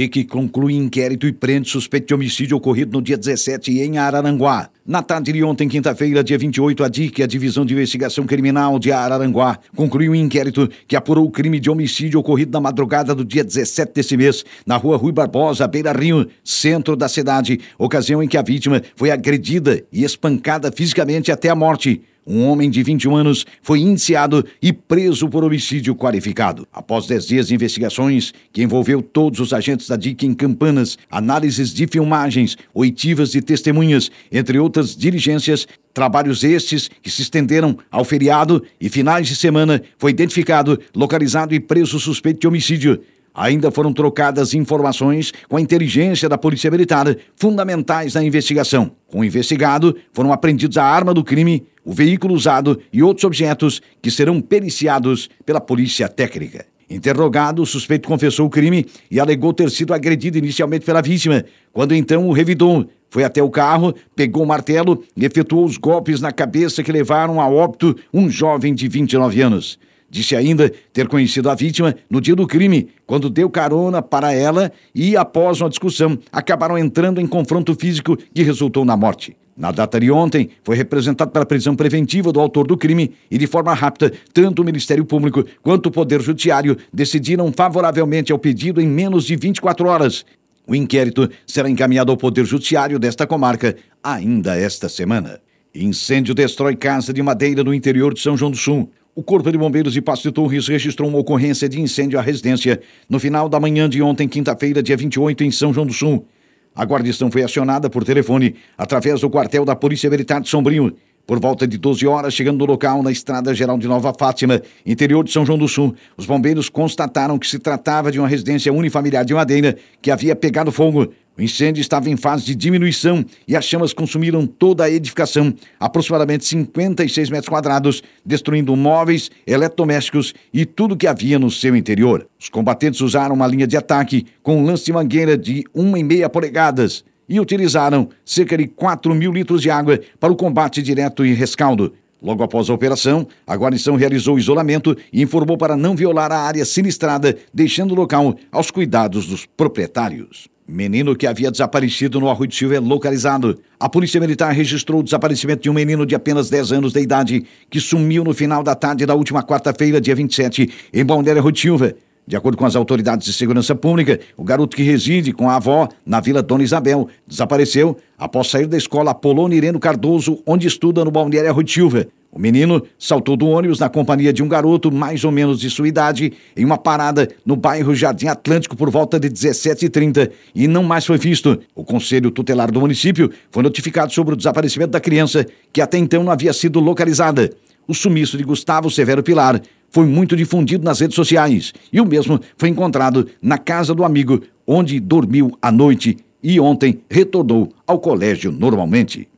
DIC conclui inquérito e prende suspeito de homicídio ocorrido no dia 17 em Araranguá. Na tarde de ontem, quinta-feira, dia 28, a DIC, a Divisão de Investigação Criminal de Araranguá, concluiu um inquérito que apurou o crime de homicídio ocorrido na madrugada do dia 17 desse mês, na rua Rui Barbosa, Beira Rio, centro da cidade, ocasião em que a vítima foi agredida e espancada fisicamente até a morte. Um homem de 21 anos foi indiciado e preso por homicídio qualificado. Após 10 dias de investigações, que envolveu todos os agentes da DIC em Campanas, análises de filmagens, oitivas de testemunhas, entre outras diligências, Trabalhos estes que se estenderam ao feriado e finais de semana, foi identificado, localizado e preso suspeito de homicídio. Ainda foram trocadas informações com a inteligência da Polícia Militar, fundamentais na investigação. Com o investigado, foram apreendidos a arma do crime, o veículo usado e outros objetos que serão periciados pela Polícia Técnica. Interrogado, o suspeito confessou o crime e alegou ter sido agredido inicialmente pela vítima, quando então o revidou. Foi até o carro, pegou o martelo e efetuou os golpes na cabeça que levaram a óbito um jovem de 29 anos. Disse ainda ter conhecido a vítima no dia do crime, quando deu carona para ela e, após uma discussão, acabaram entrando em confronto físico que resultou na morte. Na data de ontem, foi representado pela prisão preventiva do autor do crime e, de forma rápida, tanto o Ministério Público quanto o Poder Judiciário decidiram favoravelmente ao pedido em menos de 24 horas. O inquérito será encaminhado ao Poder Judiciário desta comarca ainda esta semana. Incêndio destrói casa de madeira no interior de São João do Sul. O Corpo de Bombeiros de Passo de Torres registrou uma ocorrência de incêndio à residência no final da manhã de ontem, quinta-feira, dia 28, em São João do Sul. A guarnição foi acionada por telefone através do quartel da Polícia Militar de Sombrio. Por volta de 12 horas, chegando no local na Estrada Geral de Nova Fátima, interior de São João do Sul, os bombeiros constataram que se tratava de uma residência unifamiliar de madeira que havia pegado fogo. O incêndio estava em fase de diminuição e as chamas consumiram toda a edificação, aproximadamente 56 metros quadrados, destruindo móveis, eletrodomésticos e tudo que havia no seu interior. Os combatentes usaram uma linha de ataque com um lance de mangueira de 1,5 polegadas e utilizaram cerca de 4 mil litros de água para o combate direto e rescaldo. Logo após a operação, a guarnição realizou isolamento e informou para não violar a área sinistrada, deixando o local aos cuidados dos proprietários. Menino que havia desaparecido no Arroio de Silva é localizado. A Polícia Militar registrou o desaparecimento de um menino de apenas 10 anos de idade que sumiu no final da tarde da última quarta-feira, dia 27, em Balneário Arroio de Silva. De acordo com as autoridades de segurança pública, o garoto que reside com a avó na Vila Dona Isabel desapareceu após sair da escola Apolônio Ireno Cardoso, onde estuda no Balneário Silva. O menino saltou do ônibus na companhia de um garoto mais ou menos de sua idade em uma parada no bairro Jardim Atlântico por volta de 17h30 e não mais foi visto. O Conselho Tutelar do município foi notificado sobre o desaparecimento da criança, que até então não havia sido localizada. O sumiço de Gustavo Severo Pilar foi muito difundido nas redes sociais e o mesmo foi encontrado na casa do amigo, onde dormiu à noite e ontem retornou ao colégio normalmente.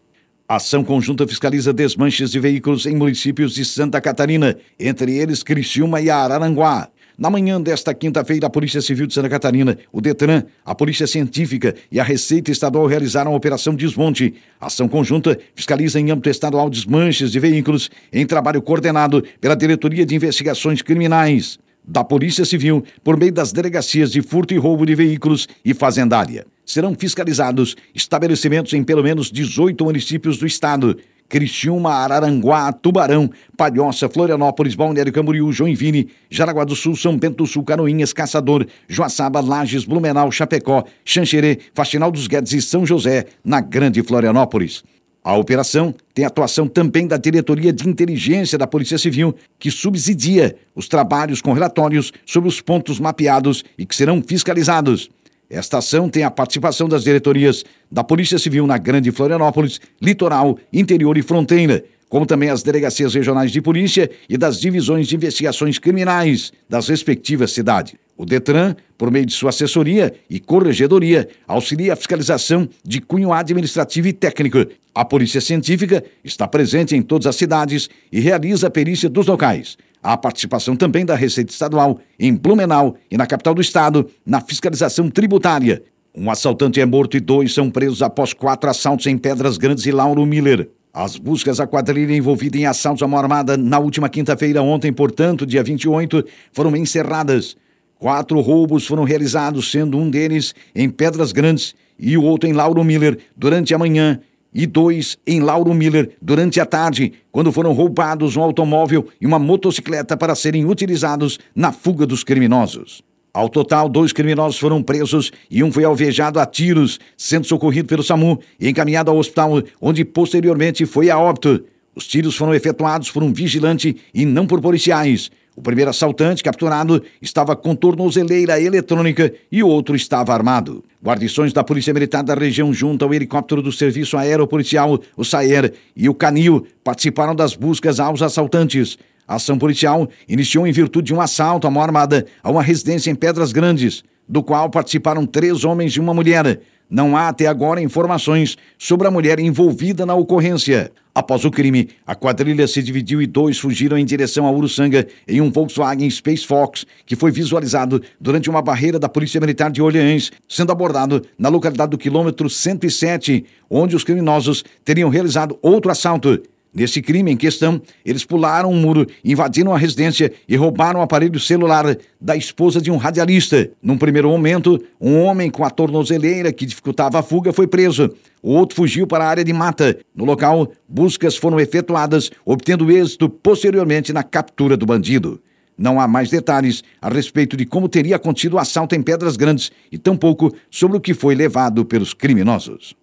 A ação conjunta fiscaliza desmanches de veículos em municípios de Santa Catarina, entre eles Criciúma e Araranguá. Na manhã desta quinta-feira, a Polícia Civil de Santa Catarina, o Detran, a Polícia Científica e a Receita Estadual realizaram a Operação Desmonte. Ação conjunta fiscaliza em âmbito estadual desmanches de veículos em trabalho coordenado pela Diretoria de Investigações Criminais da Polícia Civil por meio das delegacias de furto e roubo de veículos e fazendária. Serão fiscalizados estabelecimentos em pelo menos 18 municípios do estado. Criciúma, Araranguá, Tubarão, Palhoça, Florianópolis, Balneário Camboriú, Joinville, Jaraguá do Sul, São Bento do Sul, Canoinhas, Caçador, Joaçaba, Lages, Blumenau, Chapecó, Xanxerê, Faxinal dos Guedes e São José, na Grande Florianópolis. A operação tem atuação também da Diretoria de Inteligência da Polícia Civil, que subsidia os trabalhos com relatórios sobre os pontos mapeados e que serão fiscalizados. Esta ação tem a participação das diretorias da Polícia Civil na Grande Florianópolis, Litoral, Interior e Fronteira, como também as delegacias regionais de polícia e das divisões de investigações criminais das respectivas cidades. O Detran, por meio de sua assessoria e corregedoria, auxilia a fiscalização de cunho administrativo e técnico. A Polícia Científica está presente em todas as cidades e realiza a perícia dos locais. Há participação também da Receita Estadual em Blumenau e na capital do estado na fiscalização tributária. Um assaltante é morto e dois são presos após quatro assaltos em Pedras Grandes e Lauro Miller. As buscas à quadrilha envolvida em assaltos à mão armada na última quinta-feira, ontem, portanto, dia 28, foram encerradas Quatro roubos foram realizados, sendo um deles em Pedras Grandes e o outro em Lauro Miller durante a manhã e dois em Lauro Miller durante a tarde, quando foram roubados um automóvel e uma motocicleta para serem utilizados na fuga dos criminosos. Ao total, dois criminosos foram presos e um foi alvejado a tiros, sendo socorrido pelo SAMU e encaminhado ao hospital, onde posteriormente foi a óbito. Os tiros foram efetuados por um vigilante e não por policiais. O primeiro assaltante capturado estava com tornozeleira eletrônica e o outro estava armado. Guarnições da Polícia Militar da região, junto ao helicóptero do Serviço Aeropolicial, o SAER, e o Canil, participaram das buscas aos assaltantes. A ação policial iniciou em virtude de um assalto à mão armada a uma residência em Pedras Grandes, do qual participaram três homens e uma mulher. Não há até agora informações sobre a mulher envolvida na ocorrência. Após o crime, a quadrilha se dividiu e dois fugiram em direção a Uruçanga em um Volkswagen Space Fox, que foi visualizado durante uma barreira da Polícia Militar de Orleans, sendo abordado na localidade do quilômetro 107, onde os criminosos teriam realizado outro assalto. Nesse crime em questão, eles pularam um muro, invadiram a residência e roubaram o aparelho celular da esposa de um radialista. Num primeiro momento, um homem com a tornozeleira que dificultava a fuga foi preso. O outro fugiu para a área de mata. No local, buscas foram efetuadas, obtendo êxito posteriormente na captura do bandido. Não há mais detalhes a respeito de como teria acontecido o assalto em Pedras Grandes e tampouco sobre o que foi levado pelos criminosos.